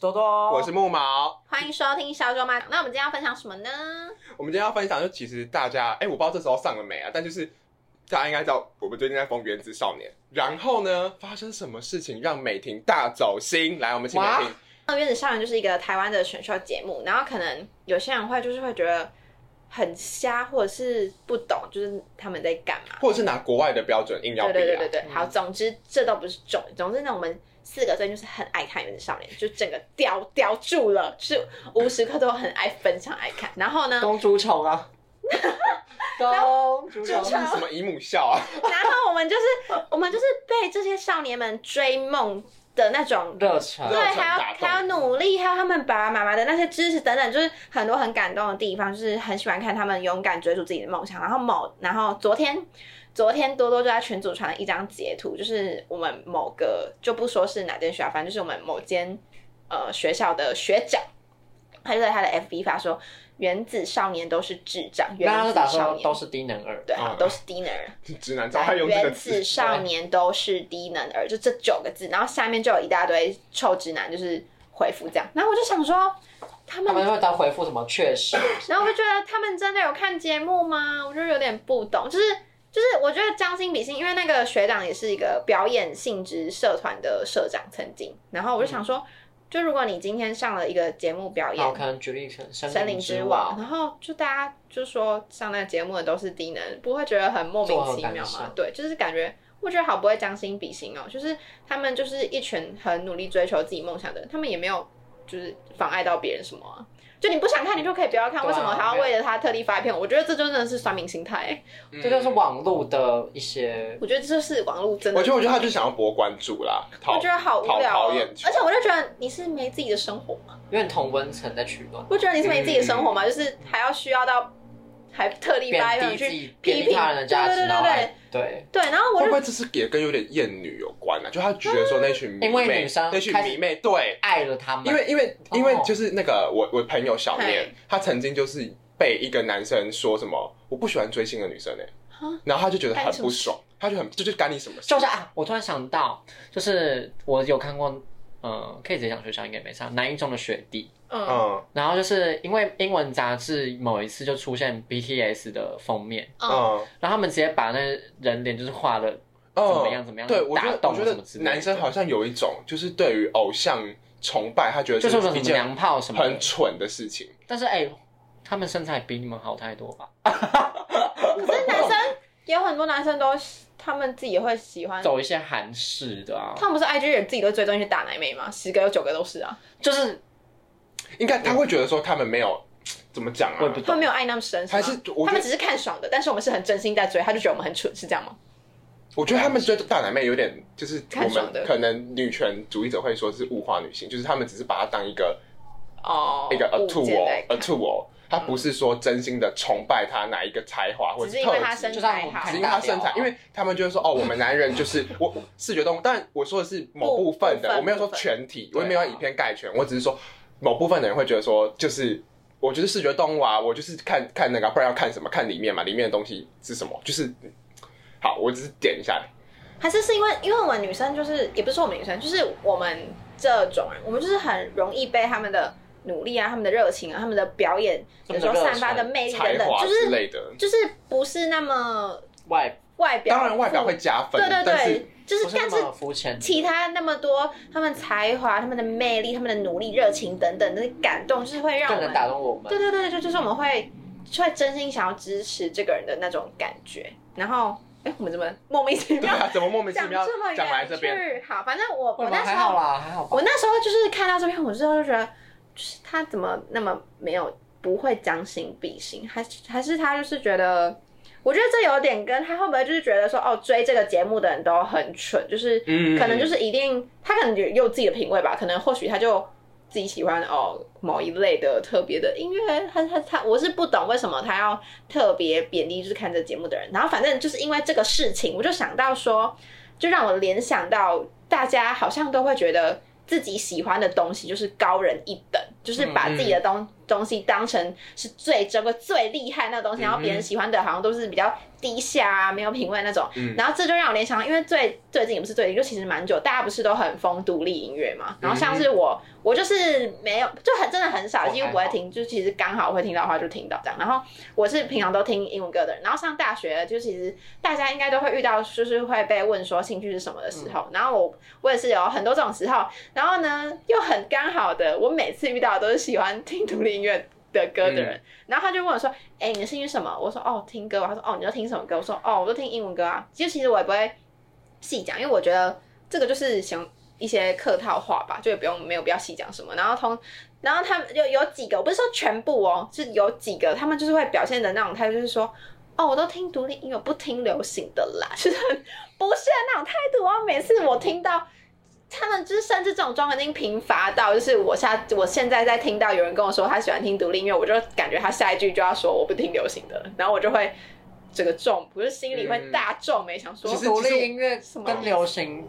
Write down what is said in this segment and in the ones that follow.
多多，我是木毛。欢迎收听小周妈。那我们今天要分享什么呢？我们今天要分享，就其实大家，哎、我不知道这时候上了没啊，但就是大家应该知道，我们最近在封《原子少年》，然后呢，发生什么事情让美婷大走心？来，我们请美哇婷。那《原子少年》就是一个台湾的选秀节目，然后可能有些人会就是会觉得很瞎，或者是不懂，就是他们在干嘛。或者是拿国外的标准硬要比啊，对对对对对，好，总之这都不是重点，总之呢，我们四个真就是很爱看《原子少年》，就整个叼叼住了，就是无时刻都很爱分享爱看。然后呢，公主宠啊，公主宠，什么姨母笑啊？然后我们就是我们就是被这些少年们追梦的那种热忱，对，还要还要努力，还有他们爸爸妈妈的那些支持等等，就是很多很感动的地方，就是很喜欢看他们勇敢追逐自己的梦想。然后某，然后昨天，昨天多多就在群组传了一张截图，就是我们某个就不说是哪间学校，反正就是我们某间呃学校的学长，他就在他的 FB 发说，原子少年都是智障，原子少年都是低能儿，对，都是低能儿。直男原子。少年都是低能儿，就这九个字，然后下面就有一大堆臭直男，就是回复这样，然后我就想说，他们，他们会当回复什么？确实，然后我就觉得他们真的有看节目吗？我就有点不懂，就是就是我觉得将心比心，因为那个学长也是一个表演性质社团的社长，曾经，然后我就想说，就如果你今天上了一个节目表演我，可能举例成森森林之王，然后就大家就说上那个节目的都是低能，不会觉得很莫名其妙？吗对，就是感觉我觉得好不会将心比心哦，就是他们就是一群很努力追求自己梦想的人，他们也没有就是妨碍到别人什么啊。就你不想看，你就可以不要看，啊为什么还要为了他特地发一篇？我觉得这真的是酸民心态。嗯 这就是网络的一些我觉得这是网络真的，我觉得，我觉得他就想要博关注啦，我觉得好无聊、而且我就觉得你是没自己的生活吗？有点同温层在取暖，不觉得你是没自己的生活吗？就是还要需要到还特地发一篇去批评他人的价值，对对对然后还对。对。对，然后我会不会这是也跟有点厌女有关啊？就他觉得说那群迷妹，因为女生那群迷妹对，爱了他们，因为因为哦。因为就是那个我我朋友小念嘿，他曾经就是被一个男生说什么我不喜欢追星的女生哎、哈？然后他就觉得很不爽，他就很这就干你什么事？就是啊，我突然想到，就是我有看过，呃，可以直接讲学校应该没差，南一中的学弟，嗯。嗯。然后就是因为英文杂志某一次就出现 BTS 的封面，嗯。嗯。然后他们直接把那人脸就是画的嗯，怎么样怎么样对，我觉打动得我觉得什么之类的。男生好像有一种就是对于偶像崇拜，他觉得就是什么件娘炮什么的。很，蠢的事情。但是哎、他们身材比你们好太多吧？可是男生也有很多男生都喜他们自己也会喜欢，走一些韩式的啊，他们不是 IG 人自己都追踪一些大奶妹吗？十个有九个都是啊，就是应该他会觉得说他们没有怎么讲啊我也不？他们没有爱那么深，还是他们只是看爽的，但是我们是很真心在追，他就觉得我们很蠢，是这样吗？我觉得他们追大奶妹有点就是我看爽的们可能女权主义者会说是物化女性，就是他们只是把它当一个哦，一个 a 物 tool a 看 tool，他不是说真心的崇拜他哪一个才华或者只是因为他特质身材只因为他身材因为他们就会说哦，我们男人就是 我视觉动物，但我说的是某部分的，分我没有说全体，我也没有以偏概全，我只是说某部分的人会觉得说，就是我觉得视觉动物啊，我就是看看那个，不然要看什么？看里面嘛，里面的东西是什么？就是好，我只是点一下，还是是因为因为我们女生就是也不是说我们女生，就是我们这种人，我们就是很容易被他们的努力啊、他们的热情啊、他们的表演，有时候散发的魅力等等，就是之类的。就是不是那么外外表，当然外表会加分，对对对，就是但是其他那么多他们才华、他们的魅力、他们的努力、热情等等的感动，就是会让我们打动我们。对对对，就就是我们会就会真心想要支持这个人的那种感觉。然后，哎，我们怎么莫名其妙对啊，怎么莫名其讲妙这么讲来远这边？好，反正我我那时候还好啦，还好吧我。那时候就是看到这篇，我之后就觉得，就是他怎么那么没有不会将心比心，还是还是他就是觉得。我觉得这有点跟他会不会就是觉得说哦追这个节目的人都很蠢，就是嗯可能就是一定他可能有有自己的品味吧，可能或许他就自己喜欢哦某一类的特别的音乐，他他他我是不懂为什么他要特别贬低就是看这节目的人，然后反正就是因为这个事情，我就想到说，就让我联想到大家好像都会觉得自己喜欢的东西就是高人一等，就是把自己的东、东西当成是最珍贵、最厉害那个东西，然后别人喜欢的好像都是比较低下啊、没有品味那种。嗯然后这就让我联想到，因为最最近也不是最近，就其实蛮久，大家不是都很疯独立音乐嘛。然后像是我，我就是没有，就很真的很少，几乎不会听，就其实刚好会听到的话就听到这样。然后我是平常都听英文歌的人，然后上大学就其实大家应该都会遇到，就是会被问说兴趣是什么的时候。然后我我也是有很多这种时候，然后呢又很刚好的，我每次遇到的都是喜欢听独立音乐的歌的人，然后他就问我说：“哎、你的兴趣什么？”我说：“哦，听歌。”他说：“哦，你要听什么歌？”我说：“哦，我都听英文歌啊。”其实其实我也不会细讲，因为我觉得这个就是想一些客套话吧，就也不用没有必要细讲什么。然后通，然后他们有有几个，我不是说全部哦，是有几个，他们就是会表现的那种态度，就是说。哦，我都听独立音乐，不听流行的啦，就是很 不屑那种态度。然后每次我听到他们，就是甚至这种状况已经贫乏到，就是我下我现在在听到有人跟我说他喜欢听独立音乐，我就感觉他下一句就要说我不听流行的，然后我就会这个重，不是心里会大皱眉，想说其实独立音乐什么跟流行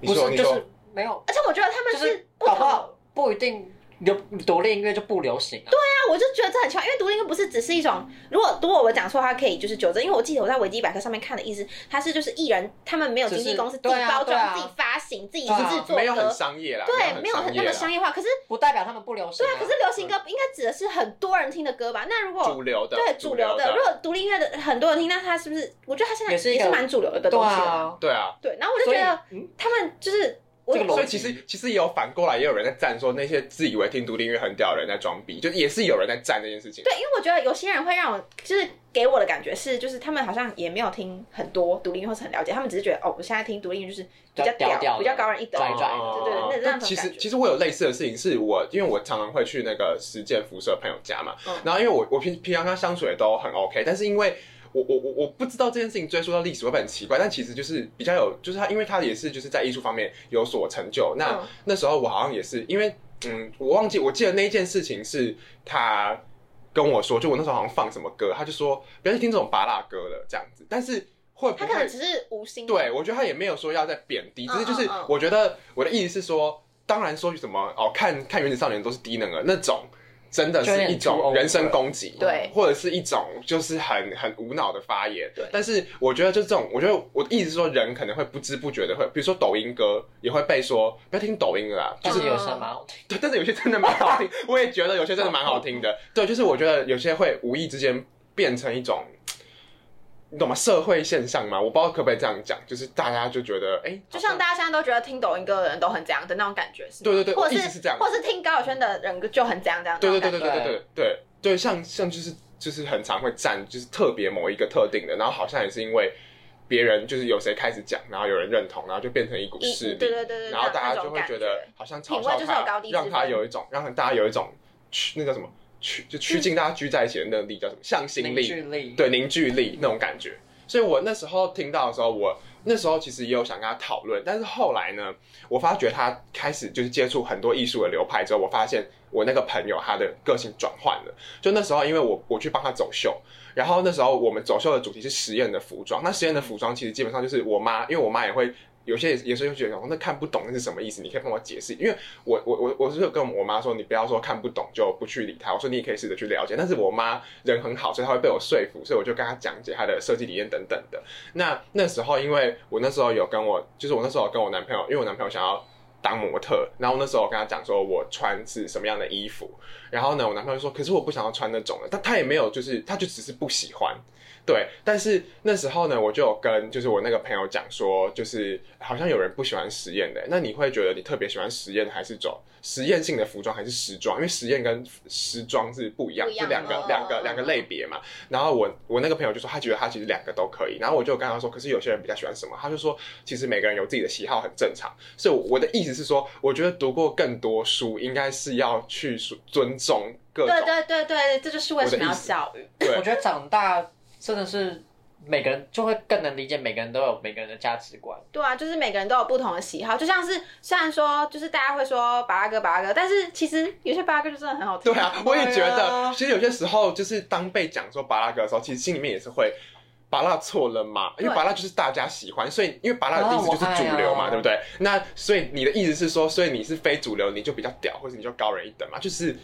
不是就是没有，而且我觉得他们是不同搞不好不一定流独立音乐就不流行啊。对啊我就觉得这很奇怪，因为独立音乐不是只是一种，如果如果我讲错，它可以就是纠正。因为我记得我在维基百科上面看的意思，它是就是艺人他们没有经纪公司自己包装、自己发行、自己制作没有很，商业啦，对，没有很很那么商业业化。可是不代表他们不流行、对啊，可是流行歌应该指的是很多人听的歌吧？那如果，主流的，对主流的，如果独立音乐的很多人听，那它是不是？我觉得它现在也是蛮主流的东西了。啊，对啊，对，然后我就觉得嗯，他们就是我这个逻所以其实其实也有反过来，也有人在赞说那些自以为听独立音乐很屌的人在装逼，就也是有人在赞这件事情。对，因为我觉得有些人会让我，就是给我的感觉是，就是他们好像也没有听很多独立音乐，或是很了解，他们只是觉得哦，我现在听独立音乐就是比较屌比较高人一等，对对对，那那其实。其实我有类似的事情，是我因为我常常会去那个实践辐射朋友家嘛，嗯。然后因为我我平平常跟他相处也都很 OK，但是因为我我我我不知道这件事情追溯到历史会不会很奇怪，但其实就是比较有，就是他因为他也是就是在艺术方面有所成就，那、嗯。那时候我好像也是因为嗯，我忘记我记得那一件事情是他跟我说，就我那时候好像放什么歌，他就说不要去听这种拔辣歌了这样子，但是会不会他可能只是无心，对，我觉得他也没有说要在贬低，只是就是我觉得我的意思是说，当然说什么哦，看看《原子少年》都是低能儿那种。真的是一种人身攻击，对或者是一种就是很很无脑的发言。对但是我觉得就这种，我觉得我一直说，人可能会不知不觉的会，比如说抖音歌也会被说不要听抖音了啊，但是有些蛮好听。对，但是有些真的蛮好听，我也觉得有些真的蛮好听的。对，就是我觉得有些会无意之间变成一种，你懂吗？社会现象嘛，我不知道可不可以这样讲，就是大家就觉得，哎、就像大家现在都觉得听抖音歌的人都很这样的那种感觉，是吗？对对对或者是这样。或者是听高晓轩的人就很这样这样，对对对对对对对对对，像像就是就是很常会站，就是特别某一个特定的，然后好像也是因为别人就是有谁开始讲，然后有人认同，然后就变成一股势力，对对对对，然后大家就会觉得好像嘲笑他，让他有一种让大家有一种趋那叫什么趋就趋近大家聚在一起的那个力叫什么向心凝力，聚力，对凝聚力那种感觉。所以我那时候听到的时候，我那时候其实也有想跟他讨论，但是后来呢，我发觉他开始就是接触很多艺术的流派之后，我发现我那个朋友他的个性转换了。就那时候，因为我我去帮他走秀，然后那时候我们走秀的主题是实验的服装，那实验的服装其实基本上就是我妈，因为我妈也会。有些有时候就觉得哦那看不懂那是什么意思，你可以帮我解释。因为我我我我是有跟我妈说，你不要说看不懂就不去理他。我说你也可以试着去了解。但是我妈人很好，所以她会被我说服，所以我就跟她讲解她的设计理念等等的。那那时候，因为我那时候有跟我，就是我那时候跟我男朋友，因为我男朋友想要当模特，然后那时候我跟他讲说我穿是什么样的衣服，然后呢，我男朋友说，可是我不想要穿那种的，但他也没有，就是他就只是不喜欢。对，但是那时候呢，我就有跟就是我那个朋友讲说，就是好像有人不喜欢实验的，那你会觉得你特别喜欢实验还是走实验性的服装还是时装？因为实验跟时装是不一样，就两个两个两个类别嘛。然后我我那个朋友就说，他觉得他其实两个都可以。然后我就跟他说，可是有些人比较喜欢什么？他就说，其实每个人有自己的喜好，很正常。所以我的意思是说，我觉得读过更多书，应该是要去尊重各种对对对对，这就是为什么要教育。对我觉得长大真的是每个人就会更能理解每个人都有每个人的价值观。对啊，就是每个人都有不同的喜好，就像是虽然说就是大家会说巴拉歌巴拉歌，但是其实有些巴拉歌就真的很好听。对啊，我也觉得，啊其实有些时候就是当被讲说巴拉歌的时候，其实心里面也是会。拔蜡错了嘛？因为对拔蜡就是大家喜欢，所以因为拔蜡的意思就是主流嘛，对不对？那所以你的意思是说，所以你是非主流，你就比较屌，或者你就高人一等嘛？就是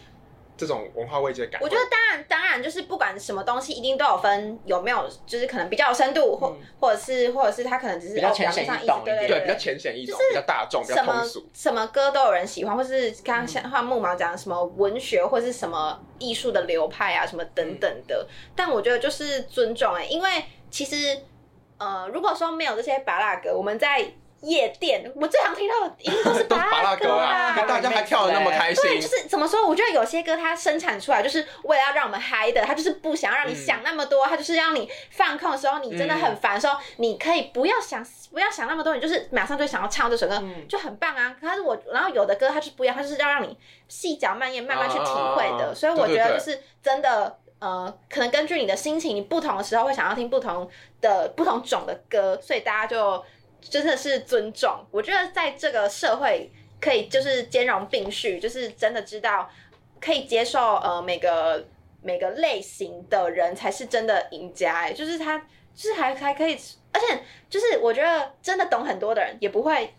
这种文化慰藉感。我觉得当然当然就是不管什么东西，一定都有分有没有，就是可能比较有深度，或、或者是或者是他可能只是哦比较浅显易懂一点对对对比较浅显易懂，比较大众，比较什么通俗。什么歌都有人喜欢，或是刚刚像像木毛讲的什么文学，或是什么艺术的流派啊，什么等等的。但我觉得就是尊重哎、因为其实呃，如果说没有这些拔蜡歌，我们在夜店，我最常听到的一定都是 都是拔蜡蜡歌啊，啊。大家还跳的那么开心对，，就是怎么说？我觉得有些歌它生产出来就是为了要让我们嗨的，它就是不想要让你想那么多，它就是让你放空的时候，你真的很烦的时候，你可以不要想不要想那么多，你就是马上就想要唱这首歌，嗯就很棒啊。可是我，然后有的歌它就是不一样，它就是要让你细嚼慢咽，慢慢去体会的。啊所以我觉得就是真的。呃，可能根据你的心情，你不同的时候会想要听不同的不同种的歌，所以大家就真的是尊重。我觉得在这个社会可以就是兼容并蓄，就是真的知道可以接受呃每个每个类型的人才是真的赢家、哎，就是他就是还还可以，而且就是我觉得真的懂很多的人也不会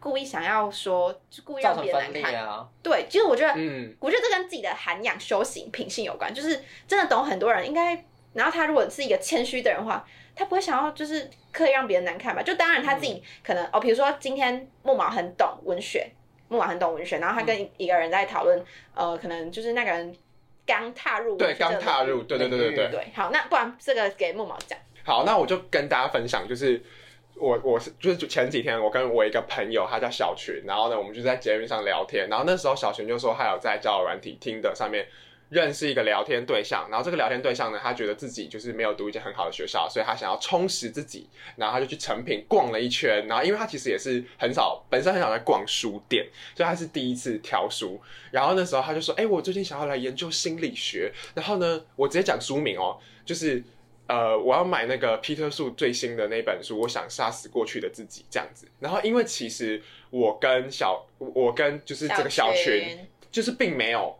故意想要说，就故意让别人难看。啊。对，其实我觉得嗯，我觉得这跟自己的涵养、修行、品性有关，就是真的懂很多人应该，然后他如果是一个谦虚的人的话，他不会想要就是刻意让别人难看吧？就当然他自嗯己可能、哦，比如说今天木毛很懂文学，木毛很懂文学，然后他跟嗯一一个人在讨论，呃，可能就是那个人刚踏入对，刚踏入，对对对对对。对，好，那不然这个给木毛讲，好，那我就跟大家分享，就是我我是就是前几天我跟我一个朋友，他叫小群，然后呢，我们就在节目上聊天，然后那时候小群就说他有在交友软体听的上面。认识一个聊天对象，然后这个聊天对象呢，他觉得自己就是没有读一间很好的学校，所以他想要充实自己，然后他就去成品逛了一圈，然后因为他其实也是很少，本身很少在逛书店，所以他是第一次挑书，然后那时候他就说，哎、我最近想要来研究心理学，然后呢，我直接讲书名哦，就是呃，我要买那个皮特树最新的那本书，我想杀死过去的自己这样子。然后因为其实我跟小，我跟就是这个小群，就是并没有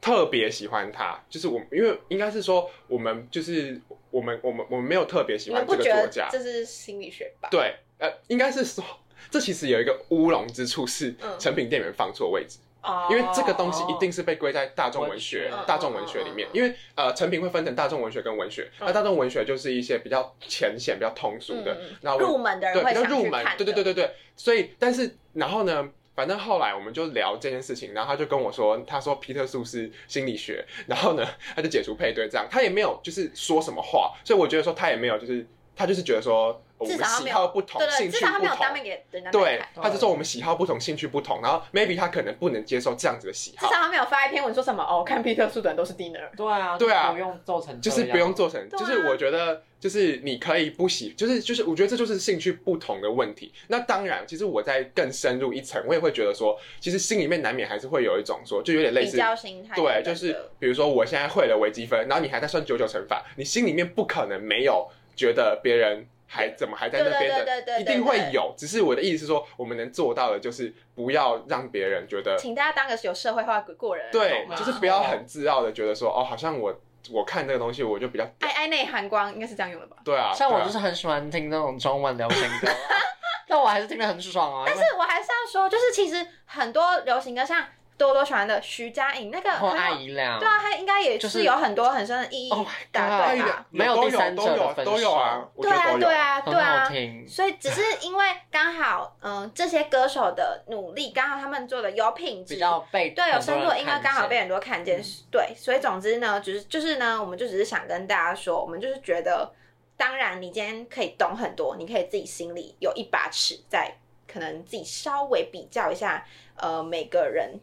特别喜欢他，就是我因为应该是说我们就是我们我们我们没有特别喜欢这个作家，这是心理学吧？对，呃，应该是说 这其实有一个乌龙之处是嗯成品店员放错位置。哦，因为这个东西一定是被归在大众文学、文大众文学里面因为呃，成品会分成大众文学跟文学，那大众文学就是一些比较浅显、比较通俗的然后入门的人对会比较入门对对对对对。所以，但是然后呢？反正后来我们就聊这件事情，然后他就跟我说，他说皮特素是心理学，然后呢，他就解除配对这样，他也没有就是说什么话，所以我觉得说他也没有就是他就是觉得说我们喜至少他没有好不同，对对，兴趣至少他不同，没有当面给人家对，他就说我们喜好不同，兴趣不同，然后 maybe 他可能不能接受这样子的喜好。至少，他没有发一篇文说什么哦，看皮特树的人都是 dinner。对啊，对啊。不用做成就是不用做成，就是我觉得就是你可以不喜，就是就是我觉得这就是兴趣不同的问题。那当然，其实我在更深入一层，我也会觉得说，其实心里面难免还是会有一种说，就有点类比似。较心态，对，就是比如说我现在会了微积分，然后你还在算九九乘法，你心里面不可能没有觉得别人还怎么还在那边对对对的，对对一定会有。只是我的意思是说，我们能做到的就是不要让别人觉得请大家当个有社会化过人，对就是不要很自傲的觉得说，哦，好像我我看这个东西我就比较爱爱内涵光，应该是这样用的吧？对啊，像我就是很喜欢听那种中文流行歌啊，但我还是听得很爽啊。但是我还是要说，就是其实很多流行歌，像多多喜欢的徐佳莹那个或很有爱怡良，对啊，他应该也就是是有很多很深的意义 Oh my 的，God 对吧？没有都第三者都有分都有啊手，对啊，我觉得都有对啊，对很啊。听。所以只是因为刚好，嗯、这些歌手的努力，刚好他们做的有品质，比较被对有深度，应该刚好被被很多看见。对，所以总之呢，就是就是呢，我们就只是想跟大家说，我们就是觉得，当然你今天可以懂很多，你可以自己心里有一把尺，在可能自己稍微比较一下，呃，每个人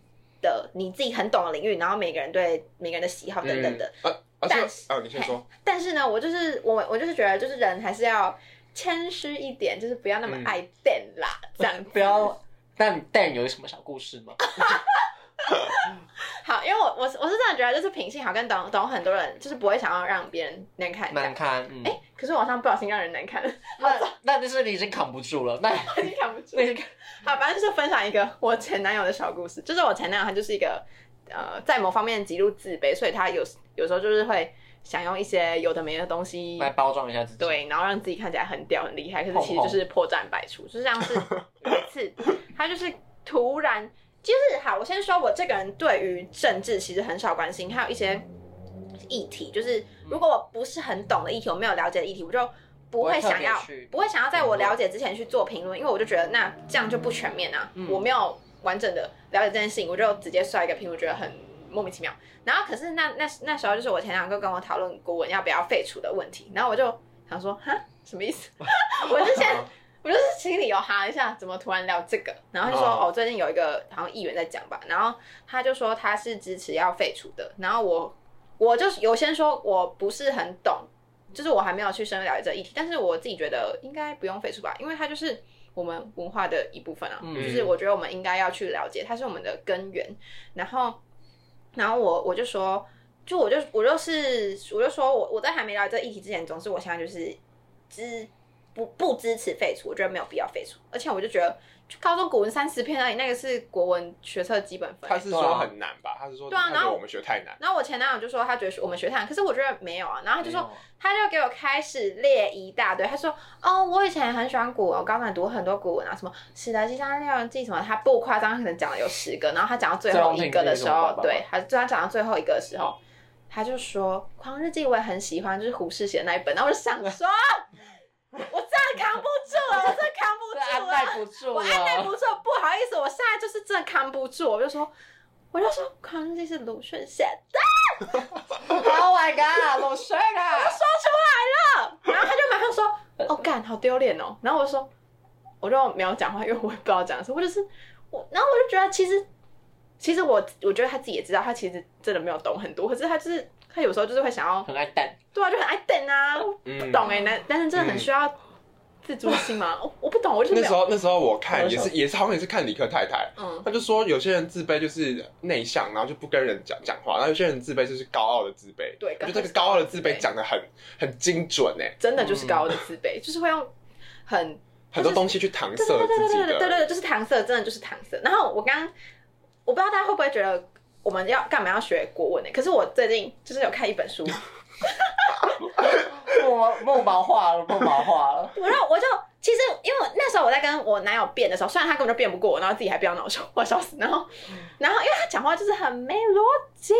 的你自己很懂的领域，然后每个人对每个人的喜好等等的。呃，而且但是哦，你先说，但是呢，我就是我，我就是觉得，就是人还是要谦虚一点，就是不要那么嗯爱电啦，这样子 不要。但但有什么小故事吗？好，因为我我是我是真的觉得，就是品性好跟懂懂很多人，就是不会想要让别人难看这样。难看，嗯，哎、可是网上不小心让人难看了，那那就是你已经扛不住了。那 已经扛不住。那个好，反正就是分享一个我前男友的小故事，就是我前男友他就是一个呃，在某方面极度自卑，所以他有有时候就是会想用一些有的没的东西来包装一下自己。，对，然后让自己看起来很屌很厉害，可是其实就是破绽百出。就像是有一次，他就是突然就是好，我先说，我这个人对于政治其实很少关心，还有一些议题，就是如果我不是很懂的议题，我没有了解的议题，我就不会想要不会想要在我了解之前去做评论，因为我就觉得那这样就不全面啊，嗯我没有完整的了解这件事情，我就直接刷一个评，我觉得很莫名其妙。然后可是那那那时候就是我前两个跟我讨论国文要不要废除的问题，然后我就想说，哈，什么意思？我就先我就是心里有哈一下，怎么突然聊这个？然后就说哦哦，最近有一个好像议员在讲吧，然后他就说他是支持要废除的，然后我我就是有先说我不是很懂，就是我还没有去深入了解这议题，但是我自己觉得应该不用废除吧，因为它就是我们文化的一部分啊，嗯就是我觉得我们应该要去了解，它是我们的根源。然后，然后我我就说，就我就我就是我就说我我在还没了解这议题之前，总之我现在就是支不不支持废除，我觉得没有必要废除，而且我就觉得。就高中古文三十篇而已，那个是国文学测基本分。他是说很难吧？他是说对啊然后我们学太难。然后我前男友就说他觉得我们学太难，可是我觉得没有啊。然后他就说，他就给我开始列一大堆。他说，哦，我以前很喜欢古文，我高中也读很多古文啊，什么《史德西山六人记》什么，他不夸张，可能讲了有十个。然后他讲到最后一个的时候，对，他就他讲到最后一个的时候，他就说《狂日记》我也很喜欢，就是胡适写的那一本。然后我就想说，我真的扛不住了，我真的扛不住了。按耐不住我按耐不了。住，不好意思，我现在就是真的扛不住，我就说，我就说《康熙》是鲁迅写的，Oh my god，鲁迅啊！我说出来了，然后他就马上说，哦，干，好丢脸哦，然后我就说，我就没有讲话，因为我也不知道讲什么，我就是我，然后我就觉得其实，其实我我觉得他自己也知道，他其实真的没有懂很多，可是他就是他有时候就是会想要，很爱蛋，对啊，就很爱等啊，嗯不懂哎、男男生真的很需要自尊心吗？我我不懂，我就是那时候那时候我看也是也是好像也是看理科太太，嗯，他就说有些人自卑就是内向，然后就不跟人讲讲话，然后有些人自卑就是高傲的自卑。对我觉得这个高傲的自卑讲的很很精准哎，真的就是高傲的自卑，就是会用很 很多东西去搪塞对对对对自己的。对对对对，就是搪塞，真的就是搪塞。然后我刚刚我不知道大家会不会觉得我们要干嘛要学国文呢？可是我最近就是有看一本书，木木毛化了，木毛化了。我就我就其实因为那时候我在跟我男友辩的时候，虽然他根本就辩不过我，然后自己还飙恼羞，我笑死。然后然后因为他讲话就是很没逻辑，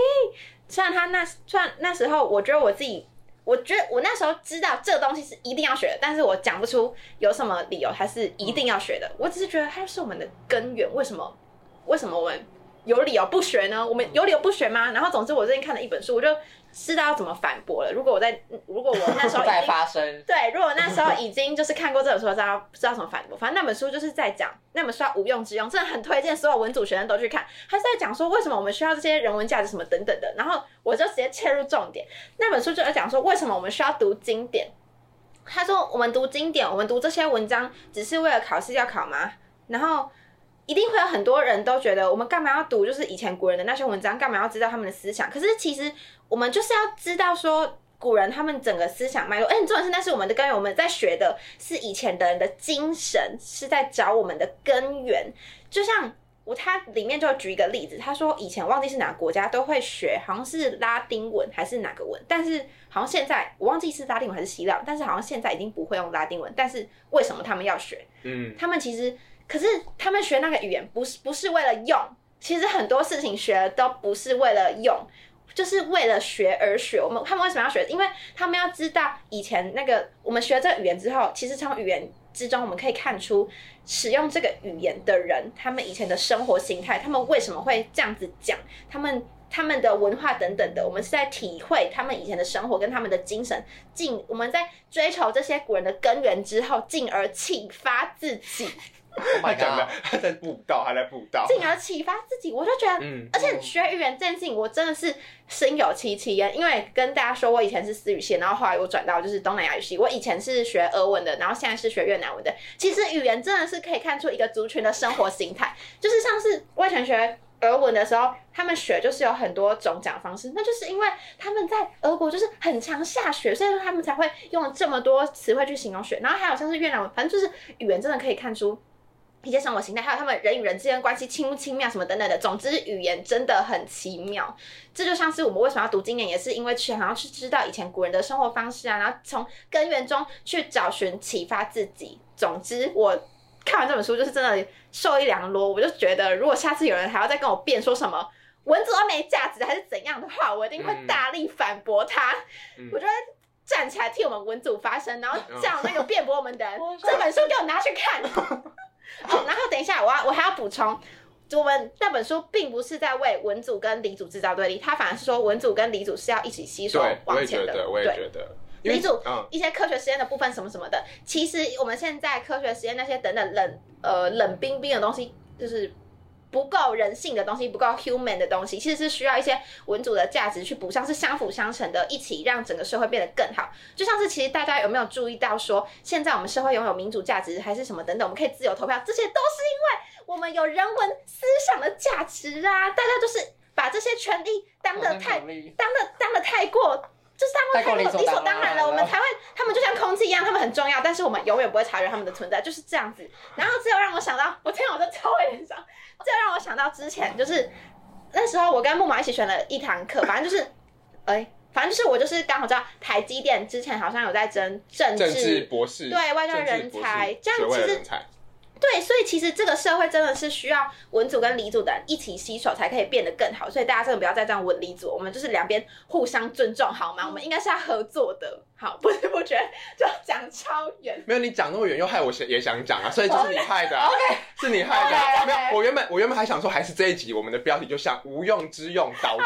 虽然他那虽然那时候我觉得我自己。我觉得我那时候知道这个东西是一定要学的，但是我讲不出有什么理由它是一定要学的。我只是觉得它是我们的根源，为什么？为什么我们有理由不学呢？我们有理由不学吗？然后总之我最近看了一本书，我就知道要怎么反驳了。如果我在，如果我那时候已再经发生，对，如果那时候已经就是看过这本书，知道知道怎么反驳。反正那本书就是在讲那本书叫无用之用，真的很推荐所有文组学生都去看。他是在讲说为什么我们需要这些人文价值什么等等的。然后我就直接切入重点，那本书就在讲说为什么我们需要读经典。他说我们读经典，我们读这些文章只是为了考试要考吗？然后。一定会有很多人都觉得，我们干嘛要读就是以前古人的那些文章，干嘛要知道他们的思想？可是其实我们就是要知道说，古人他们整个思想脉络，哎、重点是那是我们的根源，我们在学的是以前的人的精神，是在找我们的根源。就像我他里面就举一个例子，他说以前忘记是哪个国家都会学，好像是拉丁文还是哪个文，但是好像现在我忘记是拉丁文还是希腊，但是好像现在已经不会用拉丁文，但是为什么他们要学？嗯，他们其实，可是他们学那个语言不是不是为了用，其实很多事情学都不是为了用，就是为了学而学。我们他们为什么要学？因为他们要知道以前那个我们学这个语言之后，其实从语言之中我们可以看出使用这个语言的人，他们以前的生活形态，他们为什么会这样子讲，他们。他们的文化等等的，我们是在体会他们以前的生活跟他们的精神，进我们在追求这些古人的根源之后，进而启发自己。Oh 他 my 讲的！他在布道，他在布道。进而启发自己，我就觉得，嗯而且学语言这件事情，我真的是心有戚戚焉。因为跟大家说，我以前是私语系，然后后来我转到就是东南亚语系。我以前是学俄文的，然后现在是学越南文的。其实语言真的是可以看出一个族群的生活形态，就是像是我以前学。俄文的时候，他们学就是有很多种讲方式，那就是因为他们在俄国就是很常下雪，所以说他们才会用这么多词汇去形容雪。然后还有像是越南文，反正就是语言真的可以看出一些生活形态，还有他们人与人之间关系亲不亲密啊，什么等等的。总之，语言真的很奇妙。这就像是我们为什么要读经典，也是因为去想要去知道以前古人的生活方式啊，然后从根源中去找寻启发自己。总之，我看完这本书，就是真的受益良多。我就觉得，如果下次有人还要再跟我辩说什么文组没价值还是怎样的话，我一定会大力反驳他。嗯 我就会站起来替我们文组发声，然后嗯叫那个辩驳我们的人，这本书给我拿去看。哦，然后等一下，我要我还要补充。我们那本书并不是在为文组跟理组制造对立，它反而是说文组跟理组是要一起携手对，我往前的。也觉得，我也对，觉得，因为理组嗯，一些科学实验的部分什么什么的，其实我们现在科学实验那些等等冷呃冷冰冰的东西，就是不够人性的东西，不够 human 的东西，其实是需要一些文组的价值去补上，是相辅相成的，一起让整个社会变得更好。就像是其实大家有没有注意到说，现在我们社会拥有民主价值还是什么等等，我们可以自由投票，这些都是因为我们有人文思想的价值啊！大家就是把这些权利当的太当的当的太过，就是他们太过理所当然了，我们才会，他们就像空气一样，他们很重要，但是我们永远不会察觉他们的存在，就是这样子。然后这又让我想到，我天啊，我在超会联想，这又让我想到之前就是那时候我跟木马一起选了一堂课，反正就是，哎、反正就是我就是刚好知道台积电之前好像有在争政政治博士，对外交人才这样其实才，对，所以其实这个社会真的是需要文组跟理组的人一起携手，才可以变得更好。所以大家真的不要再这样文理组，我们就是两边互相尊重，好吗？我们应该是要合作的。好，不知不觉就讲超远。没有你讲那么远，又害我想也想讲啊，所以就是你害的、啊 OK，是你害的没有，我原本我原本还想说，还是这一集我们的标题就像无用之用导读。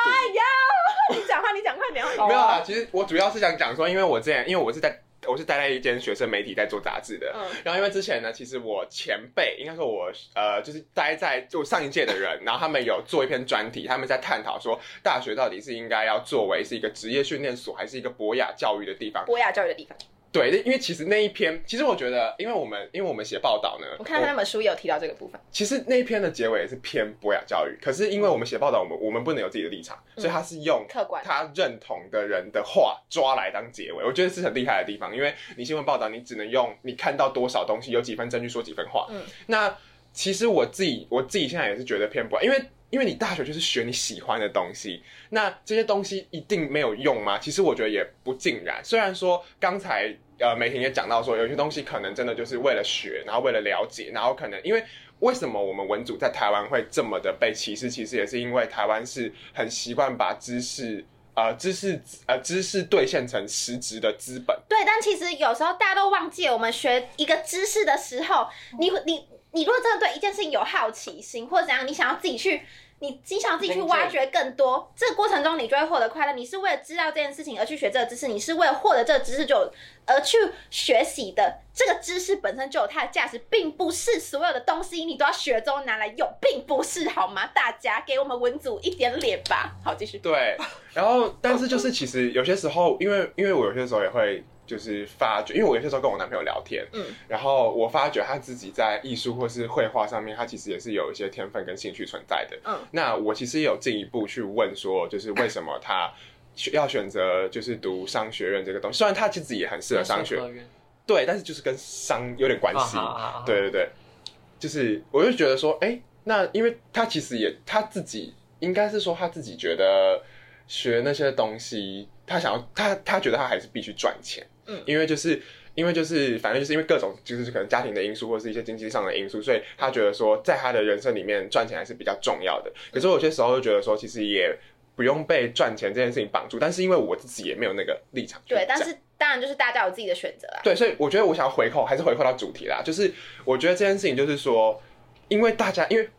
你讲话，你讲快点。没有啦，其实我主要是想讲说，因为我之前因为我是在我是待在一间学生媒体在做杂志的，嗯。然后因为之前呢，其实我前辈应该说我呃就是待在就上一届的人，然后他们有做一篇专题，他们在探讨说大学到底是应该要作为是一个职业训练所，还是一个博雅教育的地方。博雅教育的地方，对，因为其实那一篇，其实我觉得，因为我们因为我们写报道呢，我看到那本书也有提到这个部分。其实那一篇的结尾也是偏博雅教育，可是因为我们写报道，我们我们不能有自己的立场，嗯所以他是用客观他认同的人的话抓来当结尾，我觉得是很厉害的地方。因为你新闻报道，你只能用你看到多少东西，有几分证据说几分话。嗯，那其实我自己我自己现在也是觉得偏博雅，因为因为你大学就是学你喜欢的东西，那这些东西一定没有用吗？其实我觉得也不尽然。虽然说刚才呃美婷也讲到说，有些东西可能真的就是为了学，然后为了了解，然后可能因为为什么我们文组在台湾会这么的被歧视？其实也是因为台湾是很习惯把知识。呃，知识呃，知识兑现成实质的资本，对，但其实有时候大家都忘记了，我们学一个知识的时候，你你你如果真的对一件事情有好奇心，或者怎样，你想要自己去，你你想要自己去挖掘更多，这个过程中你就会获得快乐。你是为了知道这件事情而去学这个知识，你是为了获得这个知识就而去学习的。这个知识本身就有它的价值，并不是所有的东西你都要学之后拿来用，并不是好吗？大家给我们文组一点脸吧。好，继续。对，然后但是就是其实有些时候，因为因为我有些时候也会就是发觉，因为我有些时候跟我男朋友聊天，嗯，然后我发觉他自己在艺术或是绘画上面，他其实也是有一些天分跟兴趣存在的。嗯，那我其实也有进一步去问说，就是为什么他选要选择就是读商学院这个东西，虽然他其实也很适合商学，院对，但是就是跟商有点关系。啊好好好对对对，就是我就觉得说，哎、那因为他其实也他自己应该是说他自己觉得学那些东西，他想要他他觉得他还是必须赚钱，嗯因为就是。因为就是，反正就是因为各种就是可能家庭的因素，或是一些经济上的因素，所以他觉得说，在他的人生里面赚钱还是比较重要的。可是我有些时候就觉得说，其实也不用被赚钱这件事情绑住。但是因为我自己也没有那个立场对，但是当然就是大家有自己的选择啦。对，所以我觉得我想要回扣，还是回扣到主题啦。就是我觉得这件事情就是说，因为大家，因为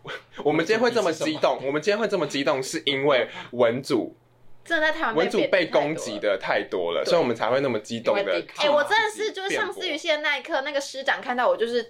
我们今天会这么激动，我们今天会这么激动，是因为文组真的在台湾文组被攻击。的太多了，所以我们才会那么激动的。哎、我真的是就是上思思语系的那一刻，那个师长看到我就是，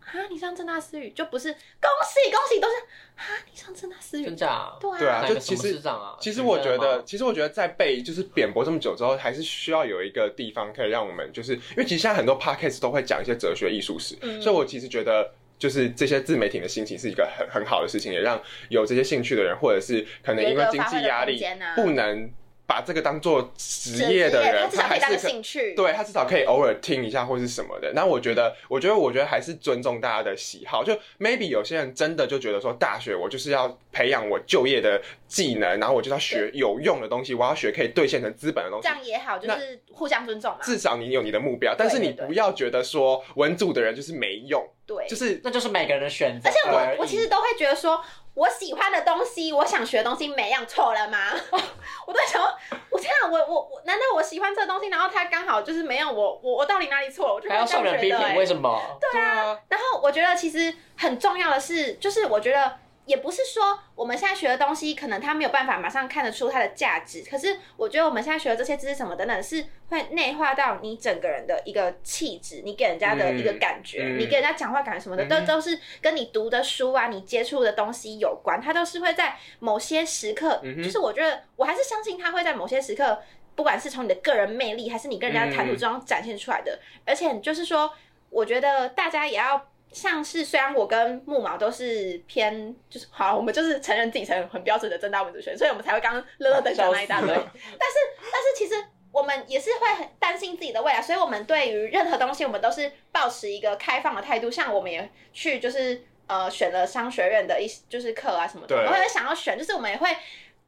啊，你上正大思雨就不是恭喜恭喜，都是啊，你上正大思雨真，假啊？对啊，对啊就其实市长啊？其实我觉得，其实我觉得在被就是贬驳这么久之后，还是需要有一个地方可以让我们，就是因为其实现在很多 podcast 都会讲一些哲学艺术史，嗯所以我其实觉得。就是这些自媒体的兴起是一个很很好的事情，也让有这些兴趣的人，或者是可能因为经济压力不能把这个当做职业的人，他还是可兴趣。对他至少可以偶尔听一下或是什么的。那我觉得，我觉得，我觉得还是尊重大家的喜好。就 maybe 有些人真的就觉得说，大学我就是要培养我就业的技能，然后我就要学有用的东西，我要学可以兑现成资本的东西这。样也好，就是互相尊重嘛。至少你有你的目标，但是你不要觉得说文组的人就是没用，对，就是那就是每个人的选择而且而。我我其实都会觉得说，我喜欢的东西，我想学的东西，每样错了吗？我都在想，我天啊，我我我，难道我喜欢这个东西，然后它刚好就是没有我我我到底哪里错了？我就要这样受人批评，觉得欸为什么？对啊，然后我觉得其实很重要的是，就是我觉得也不是说我们现在学的东西，可能他没有办法马上看得出它的价值。可是我觉得我们现在学的这些知识什么等等，是会内化到你整个人的一个气质，你给人家的一个感觉，你给人家讲话感觉什么的，都、嗯都是跟你读的书啊，你接触的东西有关。它都是会在某些时刻，嗯就是我觉得我还是相信它会在某些时刻。不管是从你的个人魅力，还是你跟人家的谈吐之中展现出来的，而且就是说，我觉得大家也要像是，虽然我跟木毛都是偏，就是好，我们就是承认自己成很标准的正大文组学，所以我们才会刚刚乐乐的讲那一大堆。但是，但是其实我们也是会很担心自己的未来，所以我们对于任何东西，我们都是保持一个开放的态度。像我们也去就是呃选了商学院的一些就是课啊什么的，我们会想要选，就是我们也会。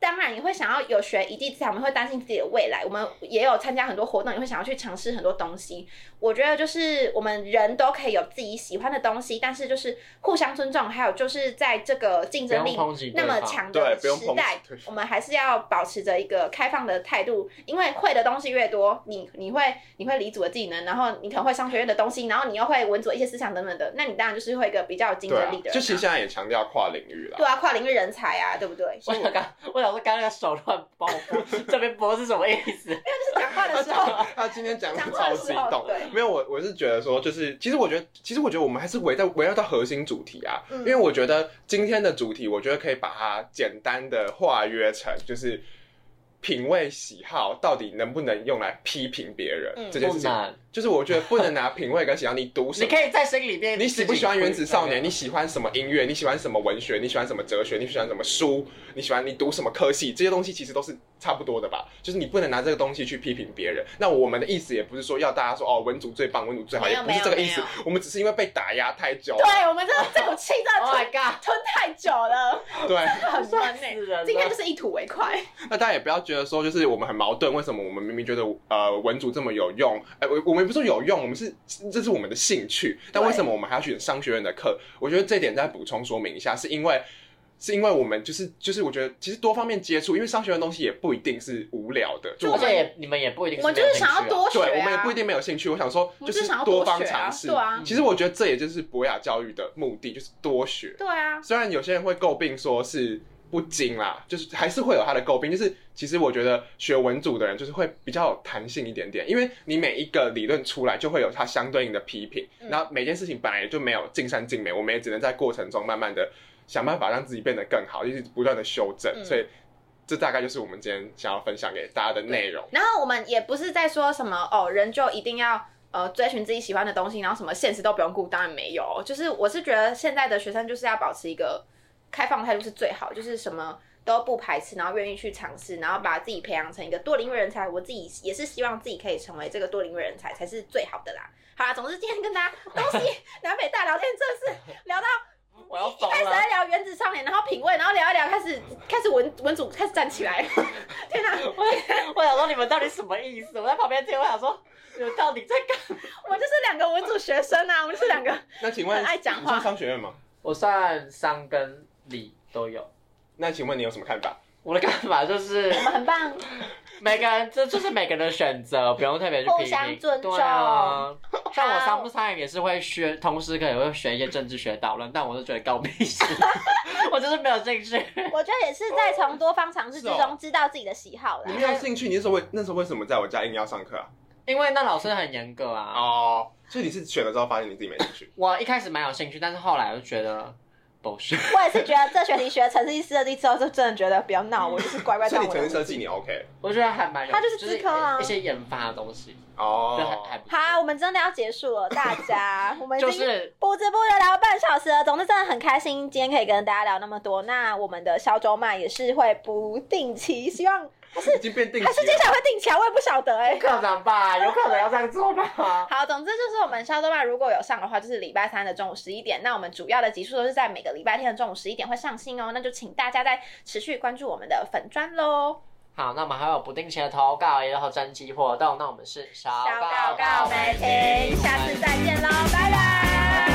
当然也会想要有学一技之长，我们会担心自己的未来。我们也有参加很多活动，也会想要去尝试很多东西。我觉得就是我们人都可以有自己喜欢的东西，但是就是互相尊重，还有就是在这个竞争力那么强的时代，我们还是要保持着一个开放的态度，因为会的东西越多，你你会你会理组的技能，然后你可能会商学院的东西，然后你又会文组一些思想等等的，那你当然就是会一个比较有竞争力的，人、就其实现在也强调跨领域了。对啊，跨领域人才啊，对不对？我想刚，我想说刚刚那个手乱帮我拨，这边拨是什么意思？就是讲话的时候，他今天讲的超激动对，没有我我是觉得说，就是其实我觉得，其实我觉得我们还是围在围绕到核心主题啊，嗯。因为我觉得今天的主题，我觉得可以把它简单的化约成就是品味喜好到底能不能用来批评别人、嗯这件事情，就是我觉得不能拿品味跟喜好，你读什么你可以在心里面，你喜不喜欢原子少年？你你喜欢什么音乐？你喜欢什么文学？你喜欢什么哲学？你喜欢什么书？你喜欢你读什么科系？这些东西其实都是差不多的吧？就是你不能拿这个东西去批评别人。那我们的意思也不是说要大家说哦文组最棒，文组最好，没有也不是这个意思没。我们只是因为被打压太久了。对我们真的这股气真的 Oh 吞 my god！吞太久了，对，很闷吓死人了欸。今天就是一吐为快，那大家也不要觉得说就是我们很矛盾，为什么我们明明觉得呃文组这么有用？哎，我我们也不是说有用，我们是这是我们的兴趣，但为什么我们还要选商学院的课？我觉得这点再补充说明一下，是因为。是因为我们就是就是，我觉得其实多方面接触，因为商学院的东西也不一定是无聊的，就我们而且也你们也不一定我们就是想要多学啊。对我们也不一定没有兴趣。我想说，就就是想要多多方尝试。对啊其实我觉得这也就是博雅教育的目的，就是多学。对啊，虽然有些人会诟病说是不精啦，就是还是会有他的诟病。就是其实我觉得学文组的人就是会比较有弹性一点点，因为你每一个理论出来就会有它相对应的批评，嗯然后每件事情本来也就没有尽善尽美，我们也只能在过程中慢慢的想办法让自己变得更好，就是不断的修正。嗯所以这大概就是我们今天想要分享给大家的内容。然后我们也不是在说什么哦，人就一定要呃追寻自己喜欢的东西，然后什么现实都不用顾，当然没有。就是我是觉得现在的学生就是要保持一个开放态度是最好，就是什么。都不排斥，然后愿意去尝试，然后把自己培养成一个多领域人才。我自己也是希望自己可以成为这个多领域人才，才是最好的啦。好啦，总之今天跟大家东西南北大聊天，真的是聊到我要疯一 开始。在聊原子少年，然后品味，然后聊一聊，开始开始文文组开始站起来。天哪，我我想说你们到底什么意思？我在旁边听，我想说你们到底在干？我们就是两个文组学生啊，我们就是两个。那请问很爱讲话你上商学院吗？我算商跟理都有。那请问你有什么看法？我的看法就是，我们很棒，每个人这就是每个人的选择，不用特别去批评。互相尊重对啊，像我商不商也是会学，同时可能会学一些政治学导论，但我是觉得高屁事，我就是没有兴趣。我觉得也是在从多方尝试之中知道自己的喜好你啦。没有兴趣，你那时候为那时候为什么在我家硬要上课啊？因为那老师很严格啊。哦，所以你是选了之后发现你自己没兴趣。我一开始蛮有兴趣，但是后来我就觉得我也是觉得这学期学城市设计之后，就真的觉得不要闹，我就是乖乖所以当我的你城市设计你 OK 我觉得还蛮有，它就是资科啊一些研发的东西，哦就还还。好，我们真的要结束了，大家，我们已经就是不知不觉聊半小时了。总之真的很开心，今天可以跟大家聊那么多。那我们的小周麦也是会不定期，希望已经变定期还是接下来会定期啊，我也不晓得哎、不可能吧？有可能要这样做吧？好，总之就是我们消周麦如果有上的话，就是礼拜三的中午十一点。那我们主要的集数都是在每个礼拜天的中午十一点会上新哦。那就请大家再持续关注我们的粉砖喽。好，那我们还有不定期的投稿，也有征集活动。那我们是小小告告没停，下次再见喽，拜拜。